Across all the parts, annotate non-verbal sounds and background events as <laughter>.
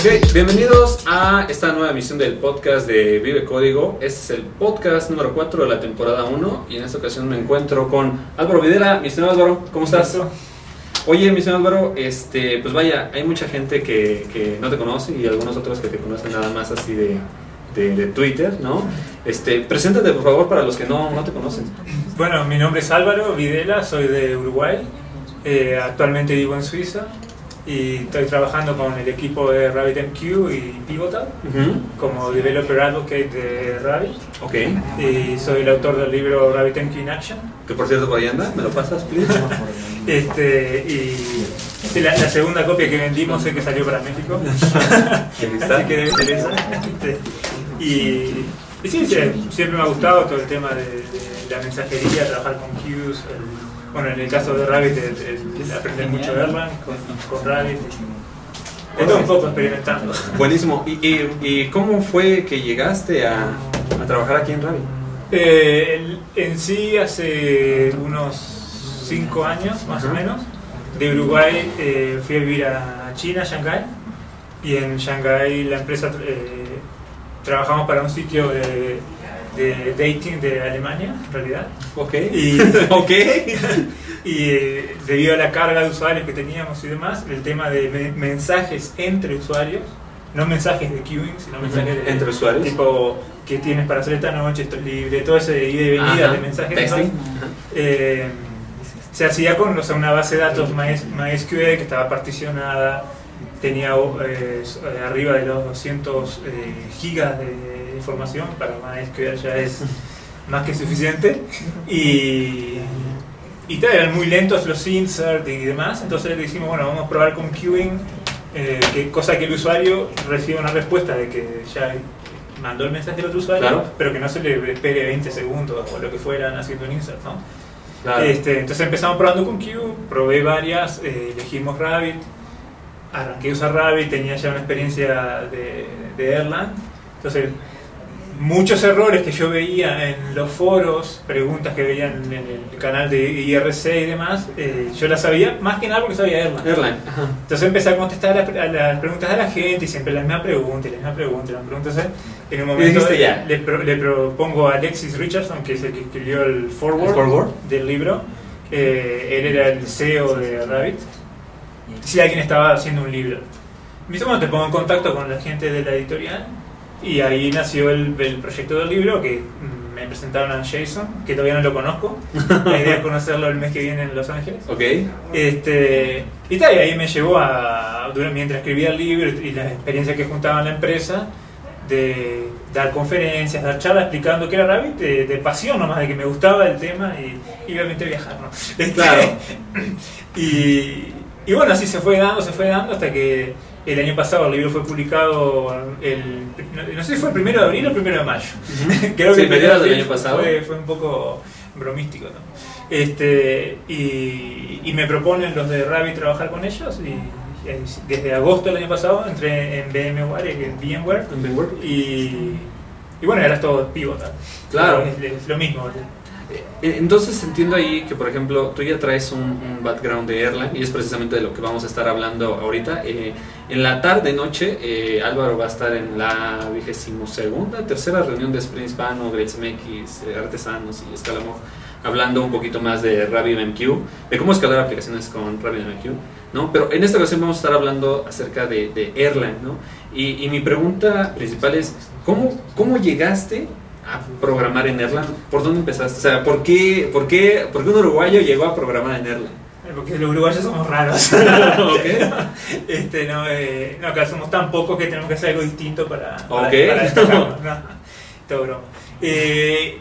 Ok, bienvenidos a esta nueva emisión del podcast de Vive Código. Este es el podcast número 4 de la temporada 1 y en esta ocasión me encuentro con Álvaro Videla. Mi estimado Álvaro, ¿cómo estás? Oye, mi estimado Álvaro, este, pues vaya, hay mucha gente que, que no te conoce y algunos otros que te conocen nada más así de, de, de Twitter, ¿no? Este, preséntate por favor para los que no, no te conocen. Bueno, mi nombre es Álvaro Videla, soy de Uruguay. Eh, actualmente vivo en Suiza y estoy trabajando con el equipo de RabbitMQ y Pivotal como Developer Advocate de Rabbit. Ok, Y soy el autor del libro RabbitMQ in Action. que por cierto por ahí anda, ¿me lo pasas, please? <laughs> Este, y la, la segunda copia que vendimos es que salió para México. <laughs> Así que debe ser esa. Este, y, y sí, sí, siempre me ha gustado todo el tema de, de la mensajería, trabajar con queues. el- bueno, en el caso de Rabbit, el- el aprender mucho Erlang con, con Rabbit. De todo un poco experimentando. <laughs> Buenísimo. ¿Y, y, y cómo fue que llegaste a, a trabajar aquí en Rabbit? Eh, el- en sí, hace unos 5 años más o menos, de Uruguay eh, fui a vivir a China, Shanghái, y en Shanghái la empresa eh, trabajamos para un sitio de, de dating de Alemania, en realidad. Ok. Y, <laughs> ok. y eh, debido a la carga de usuarios que teníamos y demás, el tema de me- mensajes entre usuarios, no mensajes de queuing, sino mensajes de, Entre usuarios. tipo que tienes para hacer esta noche, esto es libre, todo ese ida y venida Ajá. de mensajes. Eh, se hacía con o sea, una base de datos MyS- MySQL que estaba particionada, tenía eh, arriba de los 200 eh, gigas de información, para MySQL ya es <laughs> más que suficiente, y, y tal, eran muy lentos los insert y demás, entonces le dijimos, bueno, vamos a probar con queuing, eh, que, cosa que el usuario reciba una respuesta de que ya mandó el mensaje al otro usuario, Claro. pero que no se le espere 20 segundos o lo que fueran haciendo un insert, ¿no? Claro. Este, entonces empezamos probando con Q, probé varias, eh, elegimos Rabbit, arranqué a usar Rabbit, tenía ya una experiencia de, de Erlang, entonces muchos errores que yo veía en los foros, preguntas que veía en, el canal de IRC y demás, eh, yo las sabía más que nada porque sabía Erlang. Ajá. Entonces empecé a contestar a las, a las preguntas de la gente y siempre la misma pregunta, y la misma pregunta, y la misma pregunta. Entonces, en un momento ya? Le, pro- le propongo a Alexis Richardson, que es el que escribió el forward, ¿El forward? del libro. Eh, él era el CEO de Rabbit. Si alguien estaba haciendo un libro. Me dice, bueno, te pongo en contacto con la gente de la editorial. Y ahí nació el, el proyecto del libro, que mm, me presentaron a Jason, que todavía no lo conozco. La idea es conocerlo el mes que viene en Los Ángeles. Ok. Este, y tal, y ahí me llevó a, durante- mientras escribía el libro y la experiencia que juntaba en la empresa, de dar conferencias, dar charlas explicando qué era Rabbit, de, de pasión nomás, de que me gustaba el tema y, y obviamente viajar, ¿no? Este, Claro. <laughs> Y, y bueno, así se fue dando, se fue dando hasta que el año pasado el libro fue publicado, el, no, sé si fue el primero de abril o el primero de mayo. <laughs> Creo Sí, que el del año pasado. Fue, fue un poco bromístico, ¿no? Este, y, y me proponen los de Rabbit trabajar con ellos y, desde agosto del año pasado entré en VMware, en VMware En Bingware. y, y bueno, ahora es todo pivot. ¿no? Claro. Es, es lo mismo. Entonces entiendo ahí que, por ejemplo, tú ya traes un, un background de Erlang y es precisamente de lo que vamos a estar hablando ahorita. Eh, en la tarde noche, eh, Álvaro va a estar en la vigésimo segunda, tercera reunión de Sprint Hispano, Great MX, eh, Artesanos y Escalamor, hablando un poquito más de RabbitMQ, de cómo escalar aplicaciones con RabbitMQ, ¿no? Pero en esta ocasión vamos a estar hablando acerca de, de Erlang, ¿no? Y, y mi pregunta principal es, ¿cómo, cómo llegaste a programar en Erlang? ¿Por dónde empezaste? O sea, ¿por qué, por qué, por qué un uruguayo llegó a programar en Erlang? Porque los uruguayos somos raros. <laughs> <laughs> Ok. Este, no, eh, no, acá somos tan pocos que tenemos que hacer algo distinto para, para, Ok. para <laughs> destacarnos, ¿no? Todo broma. Eh,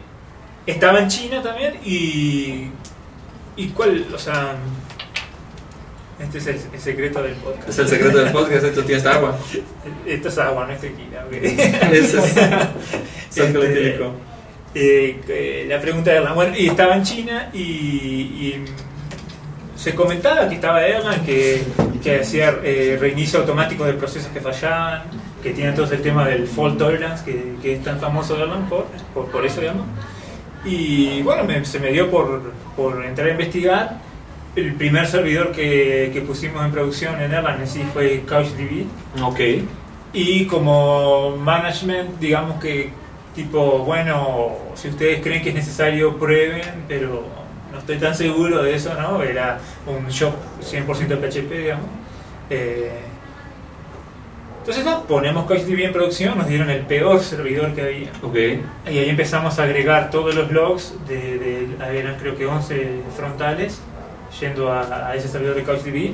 estaba en China también y. ¿Y cuál? O sea. Este es el, el secreto del podcast. Es el secreto del podcast, esto tienes agua. <laughs> Esto es agua, no es tequila. <laughs> Eso es. <laughs> Este, eh, eh, la pregunta de la bueno, y estaba en China y, y se comentaba que estaba Erlang, que, que hacía eh, reinicio automático de procesos que fallaban, que tiene todo el tema del fault tolerance, que, que es tan famoso de Erlang por, por, por eso, digamos. Y bueno, me- se me dio por, por entrar a investigar. El primer servidor que, que pusimos en producción en Erlang sí fue CouchDB. Ok. Y como management, digamos que tipo, bueno, si ustedes creen que es necesario, prueben, pero no estoy tan seguro de eso, ¿no? Era un shop 100% PHP, digamos. Eh, entonces, no, ponemos CouchDB en producción, nos dieron el peor servidor que había. Ok. Y ahí empezamos a agregar todos los logs, de, de eran creo que 11 frontales, yendo a, a ese servidor de CouchDB.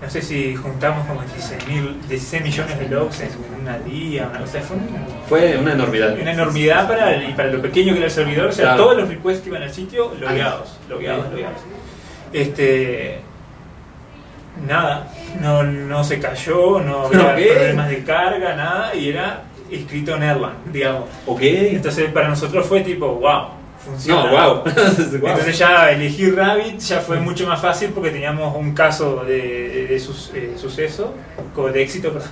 No sé si juntamos como 16, 16 millones de logs en una día, una cosa. Fue, un- Fue una enormidad. una enormidad para, el- y para lo pequeño que era el servidor. O sea, Claro. todos los requests que iban al sitio, logueados, logueados, Sí. logueados. Este. Nada, no, no se cayó, no <laughs> había problemas de carga, nada, y era escrito en Erlang, digamos. Ok. Entonces para nosotros fue tipo, wow, funciona. No, wow. <laughs> Entonces ya elegir Rabbit ya fue mucho más fácil porque teníamos un caso de, de- sus- eh, suceso, de éxito, <laughs> perdón.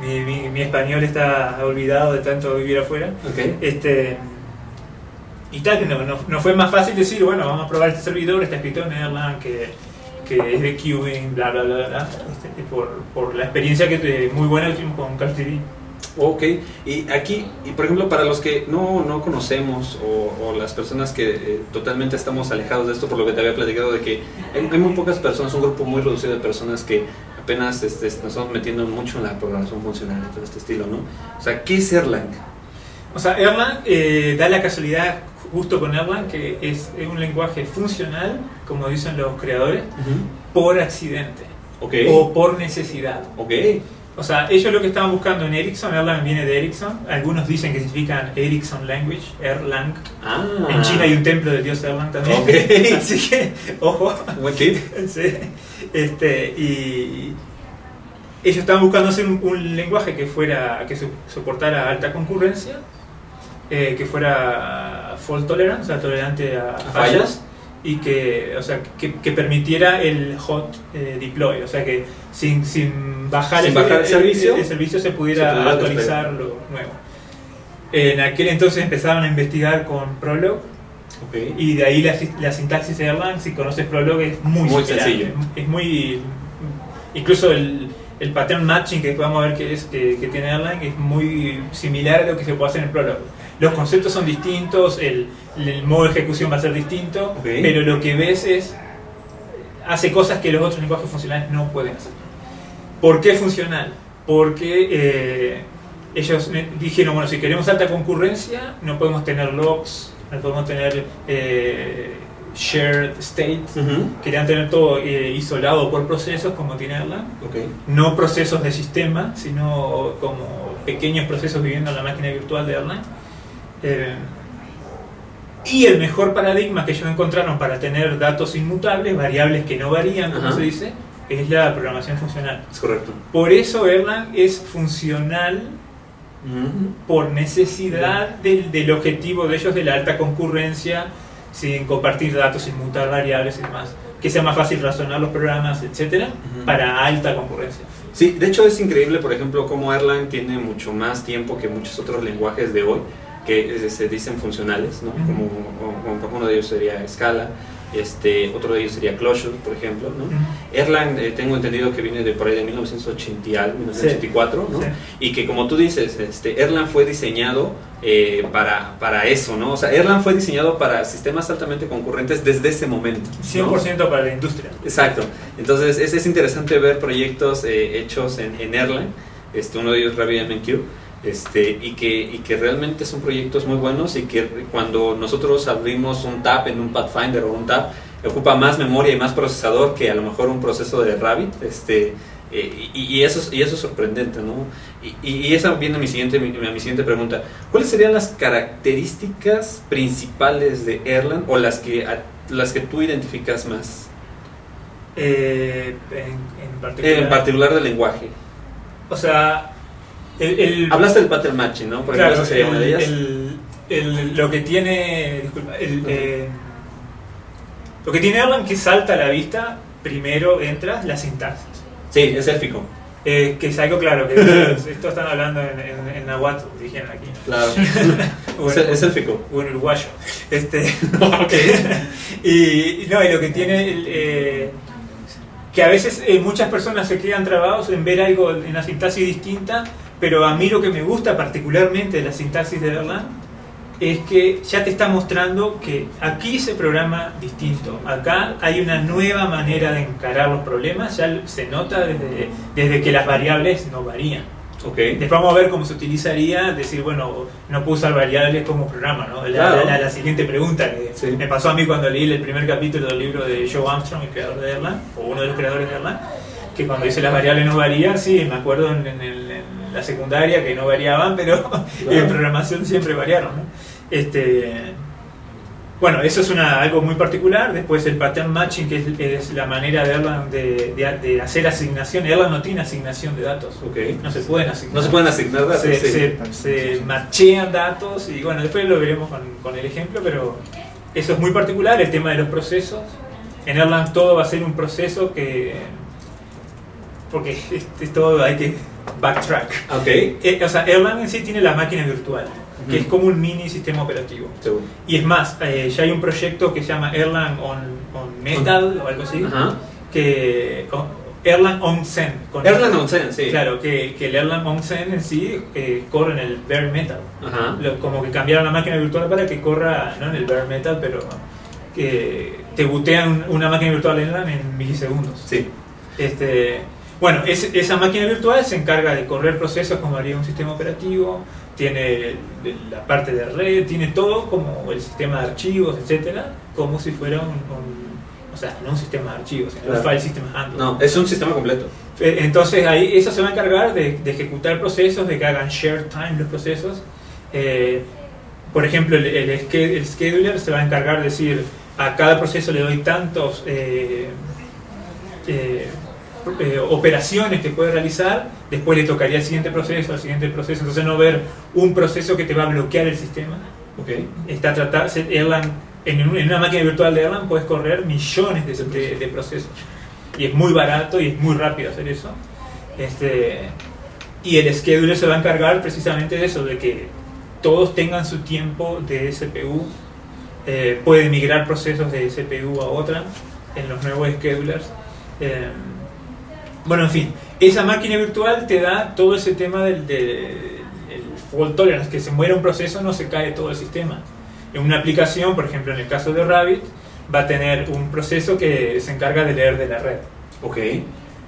Mi, mi- mi español está olvidado de tanto vivir afuera. Ok. Este, y tal, que no, no, no fue más fácil decir, bueno, vamos a probar este servidor, está escrito en Erlang, que, que es de queuing, bla, bla, bla, bla. Este, por, por la experiencia que muy buena que tuvimos con CouchDB. Ok, y aquí, y por ejemplo, para los que no, no conocemos o, o las personas que eh, totalmente estamos alejados de esto, por lo que te había platicado, de que hay, hay muy pocas personas, un grupo muy reducido de personas que apenas este, nos estamos metiendo mucho en la programación funcional y todo este estilo, ¿no? O sea, ¿qué es Erlang? O sea, Erlang eh, da la casualidad justo con Erlang que es, es un lenguaje funcional, como dicen los creadores, por accidente Ok, o por necesidad. ok, O sea, ellos lo que estaban buscando en Ericsson, Erlang viene de Ericsson, algunos dicen que significan Ericsson Language, Erlang. ah, En China hay un templo del dios Erlang también. Ok. <laughs> Así que, ojo. buen tip. Sí. Este, y ellos estaban buscando hacer un, un lenguaje que fuera que su- soportara alta concurrencia, eh, que fuera fault tolerant, o sea, tolerante a, fallas. fallas, y que, o sea, que, que permitiera el hot eh, deploy, o sea, que sin, sin bajar, Sin bajar el servicio, el, servicio se pudiera, se pudiera actualizar lo nuevo. En aquel entonces empezaron a investigar con Prolog y de ahí la, la sintaxis de Erlang, si conoces Prolog, es muy, Muy similar. sencillo. Es muy. Incluso el, el pattern matching que vamos a ver que, es, que, que tiene Erlang es muy similar a lo que se puede hacer en Prolog. Los conceptos son distintos, el, el modo de ejecución va a ser distinto, pero lo que ves es. hace cosas que los otros lenguajes funcionales no pueden hacer. ¿Por qué funcional? Porque eh, ellos dijeron, bueno, si queremos alta concurrencia, no podemos tener logs, no podemos tener eh, shared state. Querían tener todo eh, isolado por procesos, como tiene Erlang. No procesos de sistema, sino como pequeños procesos viviendo en la máquina virtual de Erlang. Eh, y el mejor paradigma que ellos encontraron para tener datos inmutables, variables que no varían, como Ajá. se dice, es la programación funcional. es correcto. Por eso Erlang es funcional por necesidad del, del objetivo de ellos de la alta concurrencia, sin compartir datos, sin mutar variables y demás. Que sea más fácil razonar los programas, etcétera, para alta concurrencia. Sí, de hecho es increíble, por ejemplo, cómo Erlang tiene mucho más tiempo que muchos otros lenguajes de hoy que se dicen funcionales, ¿no? Como, como- uno de ellos sería Scala, este, otro de ellos sería Clojure, por ejemplo, ¿no? Erlang eh, tengo entendido que viene de por ahí de 1980 y algo, 1984, ¿no? Sí. Y que como tú dices, este, Erlang fue diseñado eh, para, para eso, ¿no? O sea, Erlang fue diseñado para sistemas altamente concurrentes desde ese momento. ¿no? 100% para la industria. Exacto. Entonces es, es interesante ver proyectos eh, hechos en, en Erlang, este, uno de ellos RabbitMQ, este, y, que, y que realmente son proyectos muy buenos y que cuando nosotros abrimos un tab en un Pathfinder o un tab, ocupa más memoria y más procesador que a lo mejor un proceso de Rabbit. Este, eh, y, y eso, es- y eso es sorprendente, ¿no? Y, y- y esa viene a mi siguiente, mi, mi siguiente pregunta. ¿Cuáles serían las características principales de Erlang o las que, a- las que tú identificas más? Eh, en, en particular. En particular del lenguaje. O sea, el, el- Hablaste del pattern matching, ¿no? Por claro, ejemplo, sería una de el- ellas. el- lo que tiene. Disculpa, eh, lo que tiene Erlang que salta a la vista, primero entra la sintaxis. Sí, es élfico. Eh, que es algo claro, que <laughs> esto están hablando en, en, en Nahuatl, dijeron aquí. Claro. <laughs> Es, élfico. o en uruguayo. Este, <laughs> y, y no, y lo que tiene el, eh, que a veces eh, muchas personas se quedan trabados en ver algo en una sintaxis distinta pero a mí lo que me gusta particularmente de la sintaxis de Erlang es que ya te está mostrando que aquí se programa distinto. Acá hay una nueva manera de encarar los problemas, ya se nota desde, desde que las variables no varían. Okay. Después vamos a ver cómo se utilizaría, decir, bueno, no puedo usar variables como programa, ¿no? La, Claro. la- la siguiente pregunta que Sí. me pasó a mí cuando leí el primer capítulo del libro de Joe Armstrong, el creador de Erlang, o uno de los creadores de Erlang, que cuando dice las variables no varían, sí, me acuerdo en, en el- en la secundaria que no variaban, pero <laughs> en programación siempre variaron, ¿no? Este, bueno, eso es una, algo muy particular. Después el pattern matching, que es, es la manera de Erlang de, de- de hacer asignación. Erlang no tiene asignación de datos. No se pueden asignar. No se pueden asignar datos. Se, sí. se, se machean datos y bueno, después lo veremos con, con el ejemplo, pero eso es muy particular, el tema de los procesos. En Erlang todo va a ser un proceso que... Porque es, <laughs> es todo hay que backtrack. Ok. Eh, o sea, Erlang en sí tiene la máquina virtual, que Ujú. es como un mini sistema operativo. Y es más, eh, ya hay un proyecto que se llama Erlang on, on Metal o algo así, Ajá. que o- Erlang on Zen. con- Erlang Onsen, sí. Claro, que, que el Erlang on Zen en sí eh, corre en el bare metal. Ajá. Lo- como que cambiaron la máquina virtual para que corra, no en el bare metal, pero que te bootean una máquina virtual Erlang en milisegundos. Sí. Este, bueno, es- esa máquina virtual se encarga de correr procesos como haría un sistema operativo, tiene la parte de red, tiene todo como el sistema de archivos, etcétera, como si fuera un, un- o sea, no un sistema de archivos, sino Claro. un file system handler. No, es un sistema completo. Eh, Entonces ahí eso se va a encargar de, de ejecutar procesos, de que hagan share time los procesos. Eh, por ejemplo, el, el scheduler se va a encargar de decir a cada proceso le doy tantos eh, eh, eh, operaciones que puede realizar, después le tocaría el siguiente proceso, al siguiente proceso, entonces no ver un proceso que te va a bloquear el sistema. Ok. Está tratar, Erlang, en una máquina virtual de Erlang puedes correr millones de, de- de procesos. Y es muy barato y es muy rápido hacer eso. Este, y el scheduler se va a encargar precisamente de eso, de que todos tengan su tiempo de CPU. Eh, puede migrar procesos de CPU a otra en los nuevos schedulers. Eh, bueno, en fin, esa máquina virtual te da todo ese tema del, del- el fault tolerance, que se muera un proceso no se cae todo el sistema. En una aplicación, por ejemplo en el caso de Rabbit, va a tener un proceso que se encarga de leer de la red. Ok.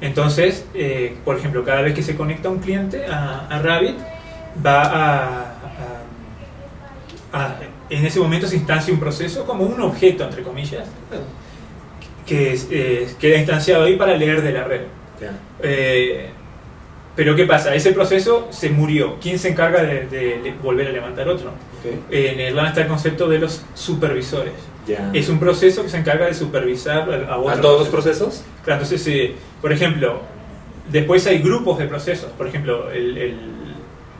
Entonces, eh, por ejemplo, cada vez que se conecta un cliente a, a Rabbit, va a, a- a- En ese momento se instancia un proceso como un objeto, entre comillas, que es- eh, queda instanciado ahí para leer de la red. Eh, pero ¿qué pasa? Ese proceso se murió. ¿Quién se encarga de, de volver a levantar otro? Ok. En Erlang está el concepto de los supervisores. Ya. Es un proceso que se encarga de supervisar a, a ¿A todos los proceso. procesos? Claro, entonces, eh, por ejemplo, después hay grupos de procesos. Por ejemplo, el, el-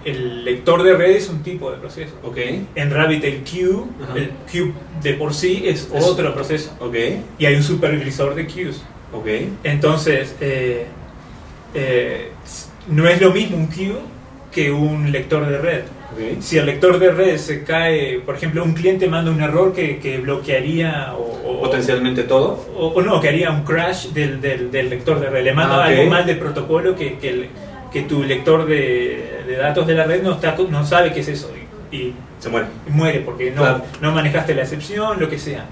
el lector de red es un tipo de proceso. Ok. En Rabbit el queue, el queue de por sí es Es- otro proceso. Ok. Y hay un supervisor de queues. Ok. Entonces, eh, eh, no es lo mismo un queue que un lector de red. Ok. Si el lector de red se cae, por ejemplo, un cliente manda un error que, que bloquearía o, o- Potencialmente todo. o, o no, que haría un crash del, del, del lector de red. Le manda Ah, algo mal de protocolo que, que, el- que tu lector de, de datos de la red no, está, no sabe qué es eso y, y Se muere. muere porque no, Claro. no manejaste la excepción, lo que sea.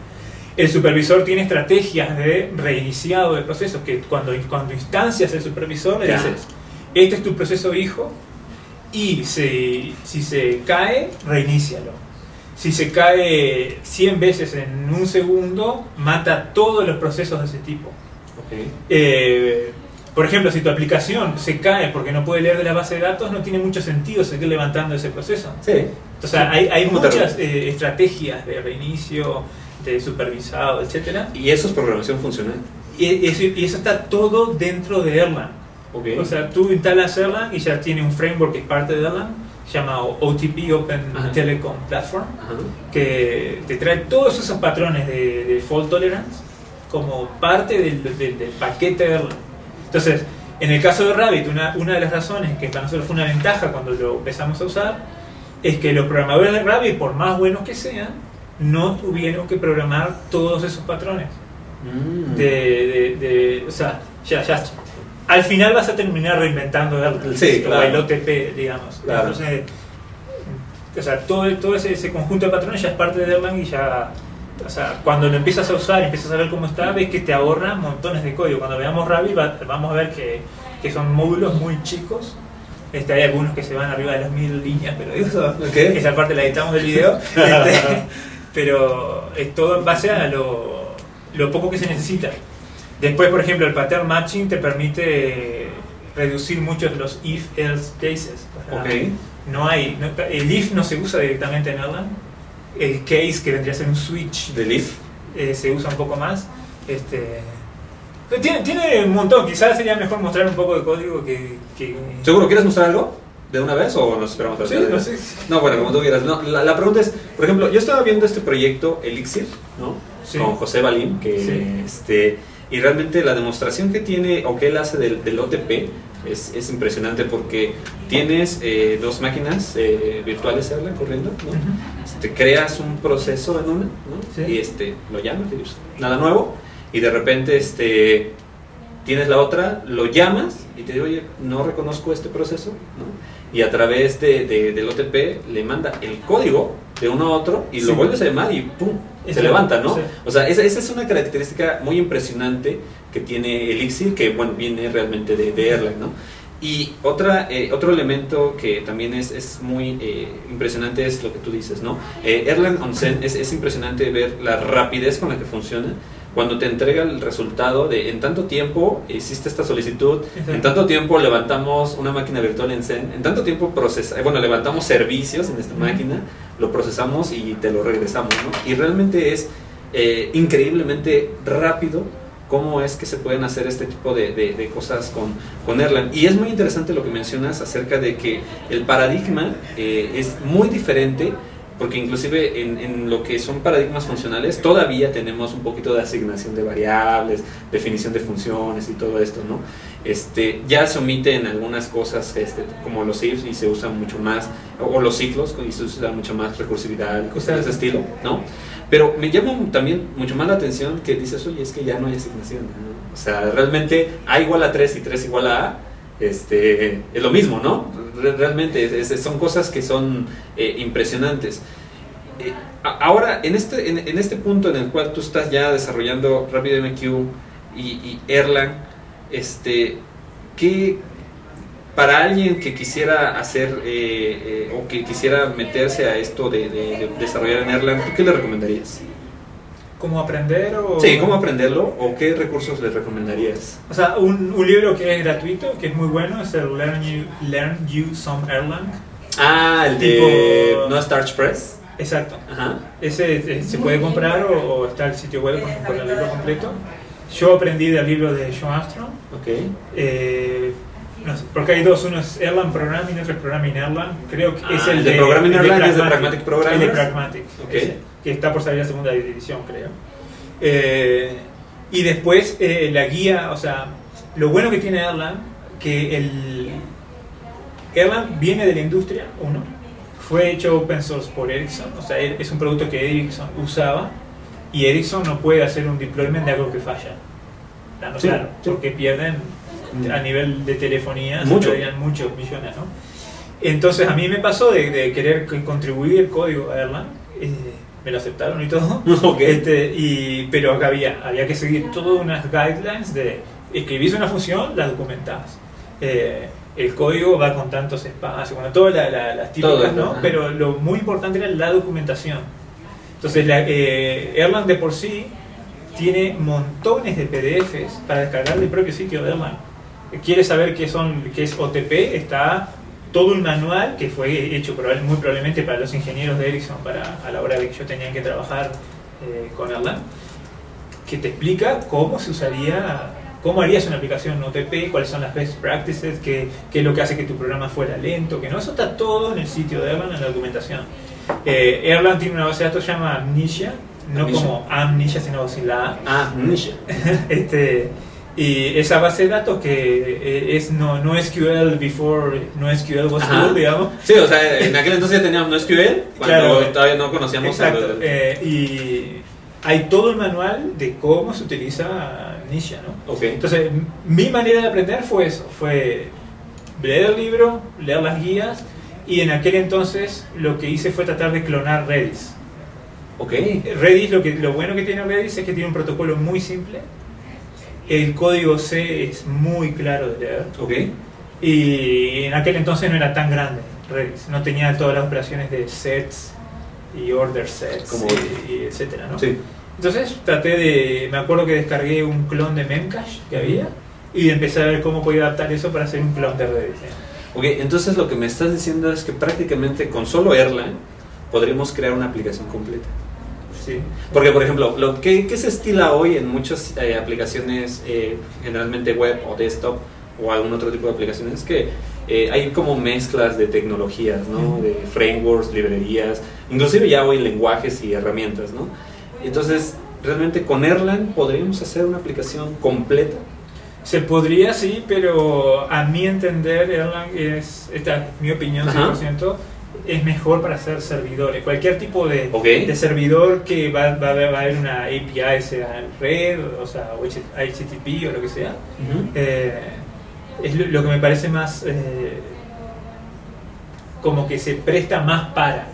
El supervisor tiene estrategias de reiniciado de procesos, que cuando, cuando instancias el supervisor le dices, este es tu proceso hijo, y si, si se cae, reinícialo. Si se cae 100 veces en un segundo, mata todos los procesos de ese tipo. Eh, por ejemplo, si tu aplicación se cae porque no puede leer de la base de datos, no tiene mucho sentido seguir levantando ese proceso. Sí. Sea, hay, hay ¿Cómo te muchas eh, estrategias de reinicio, de supervisado, etcétera, Y eso es programación funcional. y eso, y eso está todo dentro de Erlang. Ok. O sea, tú instalas Erlang y ya tiene un framework que es parte de Erlang, se llama OTP, Open Ajá. Telecom Platform, Ajá. que te trae todos esos patrones de, de fault tolerance como parte del, del- del paquete de Erlang. Entonces, en el caso de Rabbit, una, una de las razones que para nosotros fue una ventaja cuando lo empezamos a usar, es que los programadores de Rabbit, por más buenos que sean, no tuvieron que programar todos esos patrones. Mm. De, de- de- o sea, ya, ya al final vas a terminar reinventando el, Sí, claro. el OTP, digamos. Claro. Entonces, o sea, todo, todo ese, ese conjunto de patrones ya es parte de Erlang y ya, o sea, cuando lo empiezas a usar y empiezas a ver cómo está, ves que te ahorra montones de código. Cuando veamos Ravi va- vamos a ver que, que son módulos muy chicos. Este, hay algunos que se van arriba de las mil líneas, pero eso, Ok. esa parte la editamos del video. <laughs> Este, pero es todo en base a lo, lo poco que se necesita. Después, por ejemplo, el pattern matching te permite reducir muchos de los if-else cases. O sea, Ok. No hay, no- el if no se usa directamente en Erlang. El case, que vendría a ser un switch, De Leaf. eh, se usa un poco más. Este, tiene, tiene un montón, quizás sería mejor mostrar un poco de código que... que ¿Seguro quieres mostrar algo? ¿De una vez o nos esperamos a Sí, no sé. No, bueno, como tú quieras. No, la, la pregunta es, por ejemplo, yo estaba viendo este proyecto Elixir, ¿no? Sí. Con José Balín, que Sí. este y realmente la demostración que tiene o que él hace del, del OTP es, es impresionante porque tienes eh, dos máquinas eh, virtuales Erlang corriendo, ¿no? Este, creas un proceso en una, ¿no? Sí. Y este, lo llamas, nada nuevo, y de repente este, tienes la otra, lo llamas y te dice, oye, no reconozco este proceso, ¿no? Y a través de, de- del OTP le manda el código de uno a otro y Sí. lo vuelves a llamar y ¡pum! Se levanta, ¿no? sí. O sea, esa, esa es una característica muy impresionante que tiene Elixir, que bueno, viene realmente de, de Erlang, ¿no? Y otra, eh, otro elemento que también es, es muy eh, impresionante es lo que tú dices, ¿no? Eh, Erlang Onsen es, es impresionante ver la rapidez con la que funciona cuando te entrega el resultado de en tanto tiempo hiciste esta solicitud, en tanto tiempo levantamos una máquina virtual en Zen, en tanto tiempo procesa, eh, bueno, levantamos servicios en esta máquina, lo procesamos y te lo regresamos, ¿no? Y realmente es eh, increíblemente rápido cómo es que se pueden hacer este tipo de, de- de cosas con, con Erlang. Y es muy interesante lo que mencionas acerca de que el paradigma eh, es muy diferente, porque inclusive en, lo que son paradigmas funcionales todavía tenemos un poquito de asignación de variables, definición de funciones y todo esto, ¿no? Este, ya se omiten algunas cosas este, como los ifs y se usan mucho más, o, los ciclos y se usa mucho más recursividad y cosas de ese estilo, ¿no? Pero me llama también mucho más la atención que dices, oye, es que ya no hay asignación. O sea, realmente A igual a 3 y 3 igual a A, este, es lo mismo, ¿no? Re- realmente es- son cosas que son eh, impresionantes. Eh, ahora, en este, en, en este punto en el cual tú estás ya desarrollando RapidMQ y, y Erlang, este, ¿qué, para alguien que quisiera hacer eh, eh, o que quisiera meterse a esto de, de- de desarrollar en Erlang, ¿tú qué le recomendarías? ¿Cómo aprender o...? Sí, ¿cómo aprenderlo o qué recursos le recomendarías? O sea, un, un libro que es gratuito, que es muy bueno, es el Learn You, Learn you Some Erlang. Ah, el de Tipo- No Starch Press. Exacto. Ajá. Ese se puede comprar o, o está el sitio web con, con el libro completo. Yo aprendí del libro de Sean Armstrong. Ok. eh, no sé, porque hay dos, uno es Erlang Programming y otro es Programming Erlang. Creo que es Ah, el el de Programming Erlang es de Pragmatic El Programmers. de Pragmatic, Ok. ese, que está por salir la segunda edición, creo. Eh, y después eh, la guía, o sea, lo bueno que tiene Erlang, que el Erlang viene de la industria, uno, fue hecho open source por Ericsson, o sea, es un producto que Ericsson usaba y Ericsson no puede hacer un deployment de algo que falla. Claro, Sí, claro, sí. porque pierden a nivel de telefonía, Mucho. muchos millones, ¿no? Entonces a mí me pasó de, de querer contribuir código a Erlang, eh, me lo aceptaron y todo, <laughs> Ok. este, y, pero acá había, había que seguir todas unas guidelines de escribís una función, la documentás. Eh, el código va con tantos espacios, bueno, todas la- la- las típicas, Todo, ¿no? ajá. Pero lo muy importante era la documentación. Entonces, la, eh, Erlang de por sí tiene montones de PDFs para descargar del propio sitio de Erlang. ¿Quieres saber qué, son, qué es OTP? Está todo un manual que fue hecho muy probablemente para los ingenieros de Ericsson para, a la hora de que yo tenía que trabajar eh, con Erlang, que te explica cómo se usaría, cómo harías una aplicación OTP, cuáles son las best practices, qué, qué es lo que hace que tu programa fuera lento, que no, eso está todo en el sitio de Erlang, en la documentación. Eh, Erlang tiene una base de datos que se llama Amnesia, no Amnesia. como Amnesia, sino sin la A. Ah, Nisha. <laughs> este, y esa base de datos que eh, es no, no SQL before no SQL was cool, digamos. Sí, o sea, en aquel entonces teníamos no SQL, cuando Claro. todavía no conocíamos Exacto. los- eh, y hay todo el manual de cómo se utiliza Amnesia, ¿no? Ok. Entonces, mi manera de aprender fue eso, fue leer el libro, leer las guías, y en aquel entonces lo que hice fue tratar de clonar Redis. Ok. Redis, lo, que, lo bueno que tiene Redis es que tiene un protocolo muy simple, el código C es muy claro de leer, Ok. y en aquel entonces no era tan grande Redis, no tenía todas las operaciones de sets y order sets Como- y, y etcétera, ¿no? Sí. Entonces traté de, me acuerdo que descargué un clon de Memcache que había y empecé a ver cómo podía adaptar eso para hacer un clon de Redis. ¿eh? Ok, entonces lo que me estás diciendo es que prácticamente con solo Erlang podríamos crear una aplicación completa. Sí. Porque, por ejemplo, lo que, que se estila hoy en muchas eh, aplicaciones, eh, generalmente web o desktop o algún otro tipo de aplicaciones, es que eh, hay como mezclas de tecnologías, ¿no? De frameworks, librerías, inclusive ya hoy lenguajes y herramientas, ¿no? Entonces, realmente con Erlang podríamos hacer una aplicación completa. Se podría, sí, pero a mi entender Erlang es, esta es mi opinión Ajá. 100%, es mejor para hacer servidores. Cualquier tipo de, de servidor que va, va, a haber- va a haber una API, sea en red, o sea, o HTTP o lo que sea, eh, es lo, lo que me parece más eh, como que se presta más para.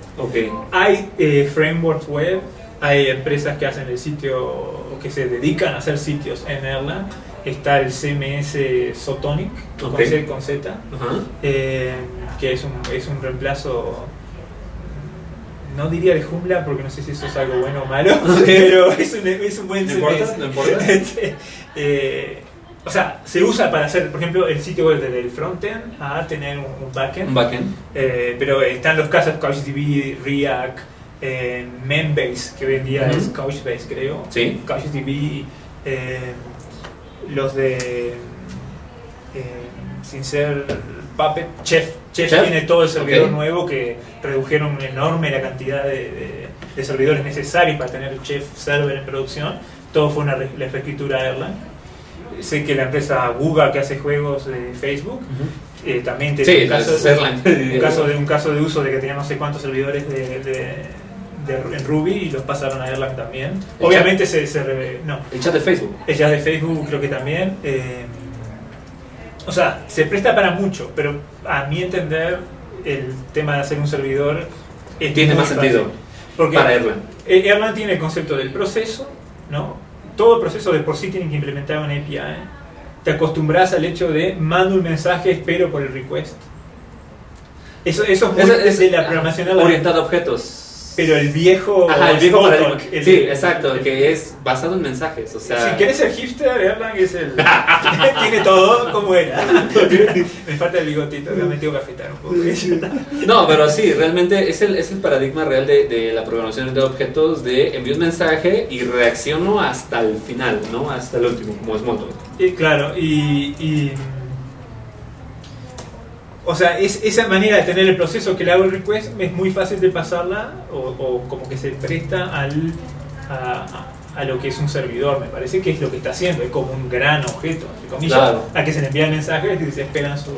Hay eh, frameworks web, hay empresas que hacen el sitio que se dedican a hacer sitios en Erlang. Está el CMS Sotonic Ok. con, Z, Ajá. eh, que es un, es un reemplazo. No diría de Joomla porque no sé si eso es algo bueno o malo, <laughs> pero es un, es un buen No importa, no importa. <laughs> Este, eh, o sea, se usa para hacer, por ejemplo, el sitio web desde el frontend a tener un, un backend. Un backend. Eh, pero están los casos CouchDB, React, eh, Membase, que hoy en día es Couchbase, creo. Sí. CouchDB, los de. eh, sin ser Puppet, Chef. Chef. Chef, tiene todo el servidor ok. nuevo que redujeron enorme la cantidad de, de- de servidores necesarios para tener el Chef server en producción. Todo fue una re- la reescritura a Erlang. Sé que la empresa Google que hace juegos de Facebook eh, también tiene Sí, un, caso, un de un caso de uso de que tenía no sé cuántos servidores de, de- de- en Ruby y los pasaron a Erlang también. El Obviamente se, se re- no, El chat de Facebook. ella de Facebook creo que también. eh, o sea, se presta para mucho, pero a mi entender el tema de hacer un servidor es Tiene más fácil. sentido Porque para Erlang. eh, Erlang tiene el concepto del proceso, ¿no? Todo el proceso de por sí tiene que implementar una API. Te acostumbras al hecho de mando un mensaje, espero por el request. Eso, eso es muy Es, es de la programación Erlang. orientado a objetos. Pero el viejo. Ajá, el viejo Smalltalk, paradigma. el- Sí, exacto, el- que es basado en mensajes. O sea, si quieres ser hipster, Erlang es el. <laughs> <laughs> tiene todo como era. <laughs> Me falta el bigotito, me tengo que afeitar un poco. No, pero sí, realmente es el, es el paradigma real de, de la programación de objetos de envío un mensaje y reacciono hasta el final, ¿no? Hasta el último, como es moto. Y, claro, y, y, O sea, es, esa manera de tener el proceso que le hago el request es muy fácil de pasarla o, o como que se presta al, a, lo que es un servidor, me parece que es lo que está haciendo, es como un gran objeto, entre comillas, Claro. a que se le envían mensajes y se esperan su,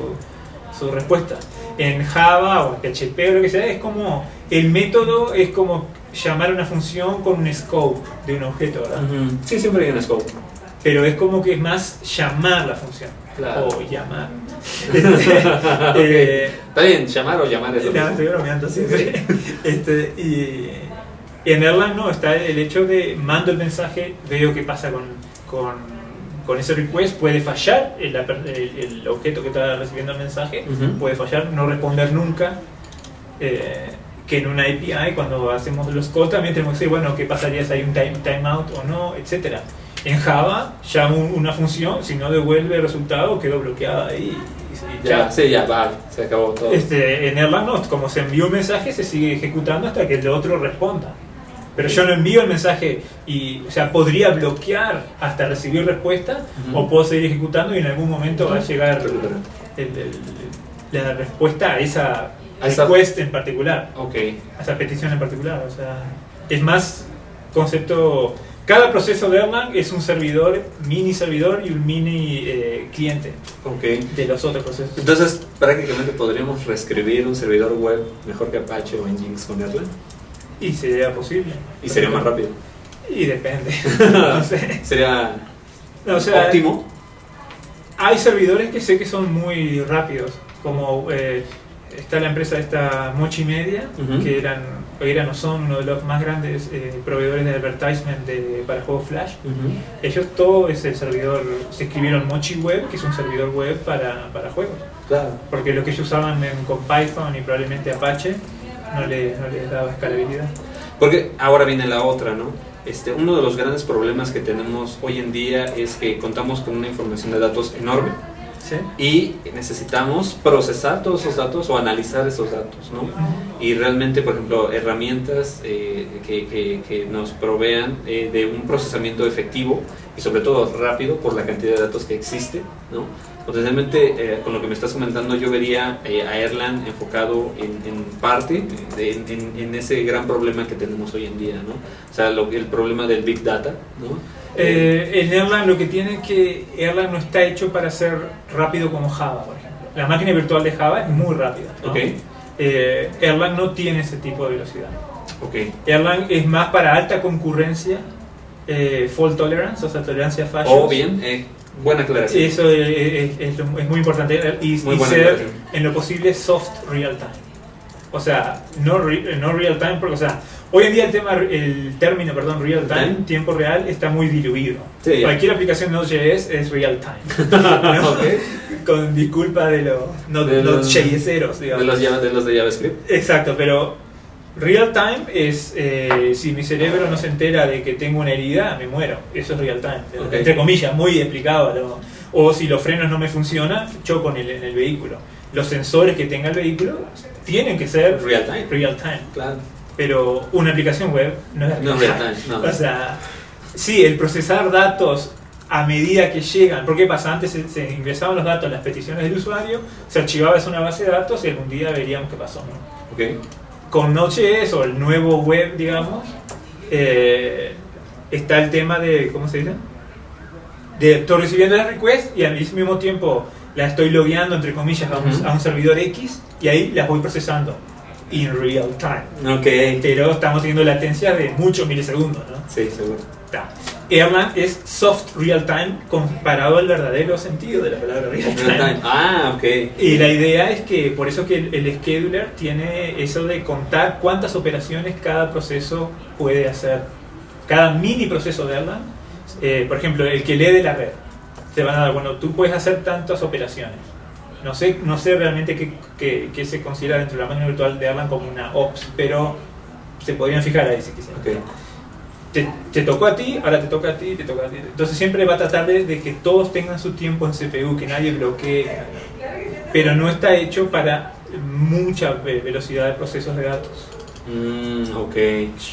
su respuesta. En Java o en PHP o lo que sea, es como el método es como llamar una función con un scope de un objeto, ¿verdad? Sí, siempre hay un scope. pero es como que es más llamar la función Claro. o llamar <laughs> Este, eh, Está bien, llamar o llamar es lo no, estoy bromeando siempre <laughs> Este, y, y en Erlang no está el hecho de mando el mensaje veo qué pasa con, con, con ese request puede fallar el, el- el objeto que está recibiendo el mensaje puede fallar no responder nunca eh, que en una API cuando hacemos los calls también tenemos que decir bueno qué pasaría si hay un time, timeout o no etcétera en Java llamo una función si no devuelve el resultado quedó bloqueada ahí y, y Ya, ya. sí, ya, va, se acabó todo. Este, en Erlang no, como se envió un mensaje se sigue ejecutando hasta que el otro responda pero yo no envío el mensaje y o sea podría bloquear hasta recibir respuesta o puedo seguir ejecutando y en algún momento va a llegar Pero- el- el- la respuesta a esa A esa- request en particular, a esa petición en particular. O sea, es más concepto. Cada proceso de Erlang es un servidor, mini servidor y un mini eh, cliente de los otros procesos. Entonces, prácticamente podríamos reescribir un servidor web mejor que Apache o Nginx con Erlang. Y sería posible. Y sería más rápido. Y depende. <laughs> no sé. Sería No, o sea, óptimo. Hay servidores que sé que son muy rápidos, como eh, está la empresa esta Mochi Media, que eran, eran o son uno de los más grandes eh, proveedores de advertisement de- para juegos Flash. Ujú. Ellos todo es el servidor, se escribieron Mochi Web, que es un servidor web para, para juegos. Claro. Porque lo que ellos usaban en- con Python y probablemente Apache no les no les daba escalabilidad. Porque ahora viene la otra, ¿no? Este, uno de los grandes problemas que tenemos hoy en día es que contamos con una información de datos enorme Y necesitamos procesar todos esos datos o analizar esos datos, ¿no? Y realmente, por ejemplo, herramientas eh, que, que- que nos provean eh, de un procesamiento efectivo y sobre todo rápido por la cantidad de datos que existe, ¿no? Potencialmente, eh, con lo que me estás comentando, yo vería eh, a Erlang enfocado en, en parte de- en, en- en ese gran problema que tenemos hoy en día, ¿no? O sea, lo el problema del Big Data, ¿no? Eh, en Erlang lo que tiene es que Erlang no está hecho para ser rápido como Java, por ejemplo. La máquina virtual de Java es muy rápida. ¿no? Ok. Eh, Erlang no tiene ese tipo de velocidad. Ok, Erlang es más para alta concurrencia, eh, fault tolerance, o sea, tolerancia a fallos. o bien, eh, buena aclaración. Eso es, muy importante y, Muy y ser en lo posible soft real time. O sea, no, re- no real time, porque o sea, hoy en día el tema, el término, perdón, real time, Time. tiempo real, está muy diluido. Sí. Cualquier aplicación Node.js es real time. <laughs> Con disculpa de los De digamos. los, de los de JavaScript. Exacto, pero real time es eh, si mi cerebro no se entera de que tengo una herida, me muero. Eso es real time. Entre comillas, muy explicado. ¿no? O si los frenos no me funcionan, choco en el, en el vehículo. Los sensores que tenga el vehículo tienen que ser Real time. real time. Claro. Pero una aplicación web no es No real time. no. O sea, sí, el procesar datos a medida que llegan, porque pasa? Antes se, se ingresaban los datos, las peticiones del usuario, se archivaba eso en una base de datos y algún día veríamos qué pasó. ¿no? Con Node.js o el nuevo web, digamos, eh, está el tema de, ¿cómo se dice? De estoy recibiendo las requests y al mismo tiempo las estoy logueando, entre comillas, a un, a un servidor X y ahí las voy procesando in real time. Ok. Pero estamos teniendo latencias de muchos milisegundos, ¿no? Sí, seguro. Está. Erlang es soft real time comparado al verdadero sentido de la palabra real time. Real time. Ah, ok. Y la idea es que por eso que el, el scheduler tiene eso de contar cuántas operaciones cada proceso puede hacer. Cada mini proceso de Erlang, eh, por ejemplo, el que lee de la red, te van a dar, bueno, tú puedes hacer tantas operaciones. No sé, no sé realmente qué, qué- qué se considera dentro de la máquina virtual de Erlang como una ops, pero se podrían fijar ahí si quisieran. Te, te tocó a ti, ahora te toca a ti, te toca a ti. Entonces siempre va a tratar de, de que todos tengan su tiempo en CPU, que nadie bloquee. Pero no está hecho para mucha ve- velocidad de procesos de datos. Mm, ok.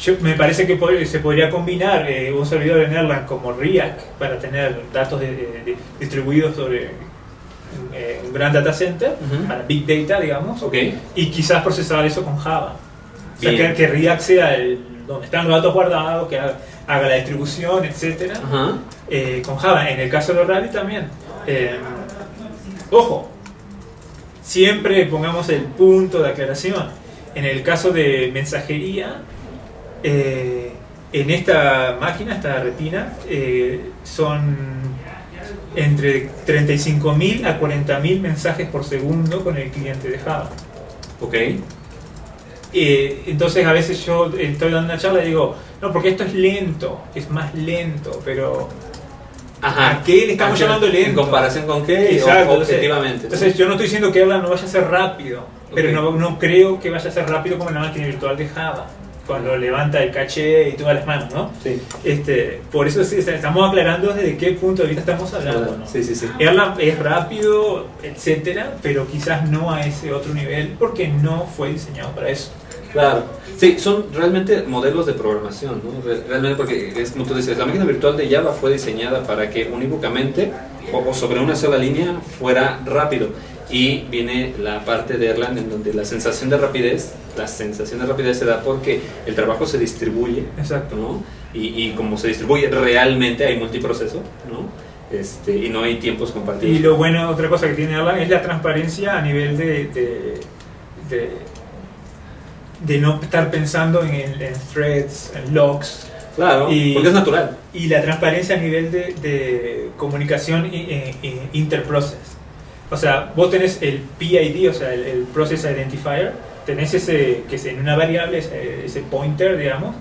Yo- me parece que pod- se podría combinar eh, un servidor en Erlang como React para tener datos de- distribuidos sobre eh, un gran data center, para Big Data, digamos, Ok. y quizás procesar eso con Java. O sea, que, que React sea el, donde están los datos guardados, que haga, haga la distribución, Ajá. eh, con Java. En el caso de los Rabbit también. Eh, ojo, siempre pongamos el punto de aclaración. En el caso de mensajería, eh, en esta máquina, esta retina, eh, son entre 35.000 a 40.000 mensajes por segundo con el cliente de Java. Ok. Eh, entonces a veces yo estoy dando una charla y digo, no, porque esto es lento, es más lento, pero Ajá. ¿A qué le estamos llamando lento? ¿En comparación con qué? Exacto, O- entonces- objetivamente. Entonces yo no estoy diciendo que Erlang no vaya a ser rápido, pero no, no creo que vaya a ser rápido como la máquina virtual de Java, cuando levanta el caché y todas las manos, ¿no? Sí. Este, por eso sí, estamos aclarando desde qué punto de vista estamos hablando, ¿no? Sí, sí, sí. Erlang es rápido, etcétera, pero quizás no a ese otro nivel porque no fue diseñado para eso. Claro. Sí, son realmente modelos de programación, ¿no? Re- Realmente porque es como tú dices, la máquina virtual de Java fue diseñada para que unívocamente o, o sobre una sola línea fuera rápido. Y viene la parte de Erlang en donde la sensación de rapidez, la sensación de rapidez se da porque el trabajo se distribuye, Exacto. ¿no? Y, y como se distribuye realmente hay multiproceso, ¿no? Este, y no hay tiempos compartidos. Y lo bueno, otra cosa que tiene Erlang es la transparencia a nivel de, de, de, de no estar pensando en, en threads, en logs, Claro, Y- porque es natural. y la transparencia a nivel de, de comunicación eh, eh, interprocess. O sea, vos tenés el PID, o sea, el, el Process Identifier, tenés ese, que es en una variable, ese, ese pointer, digamos.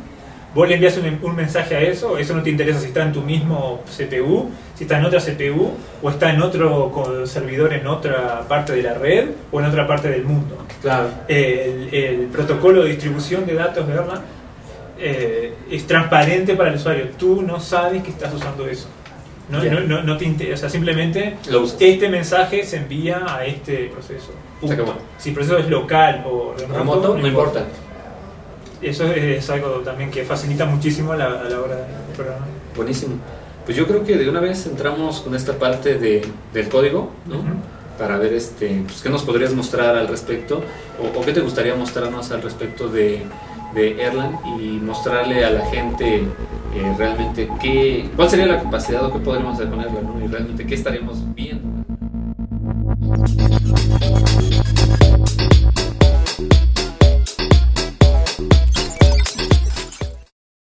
Vos le envías un, un mensaje a eso, eso no te interesa si está en tu mismo CPU, si está en otra CPU, o está en otro servidor en otra parte de la red, o en otra parte del mundo Claro. el, el protocolo de distribución de datos de Erlang eh, es transparente para el usuario. Tú no sabes que estás usando eso. No, Ya. no, no, no te interesa. O sea, simplemente este mensaje se envía a este proceso. Si el proceso es local o remoto, Remoto, no importa. Eso es algo también que facilita muchísimo a la, a la hora de programar. Buenísimo. Pues yo creo que de una vez entramos con esta parte de, del código, ¿no? Para ver este, pues, qué nos podrías mostrar al respecto, o, o qué te gustaría mostrarnos al respecto de, de Erlang y mostrarle a la gente eh, realmente qué, cuál sería la capacidad o qué podríamos hacer con Erlang, ¿no? Y realmente qué estaríamos viendo.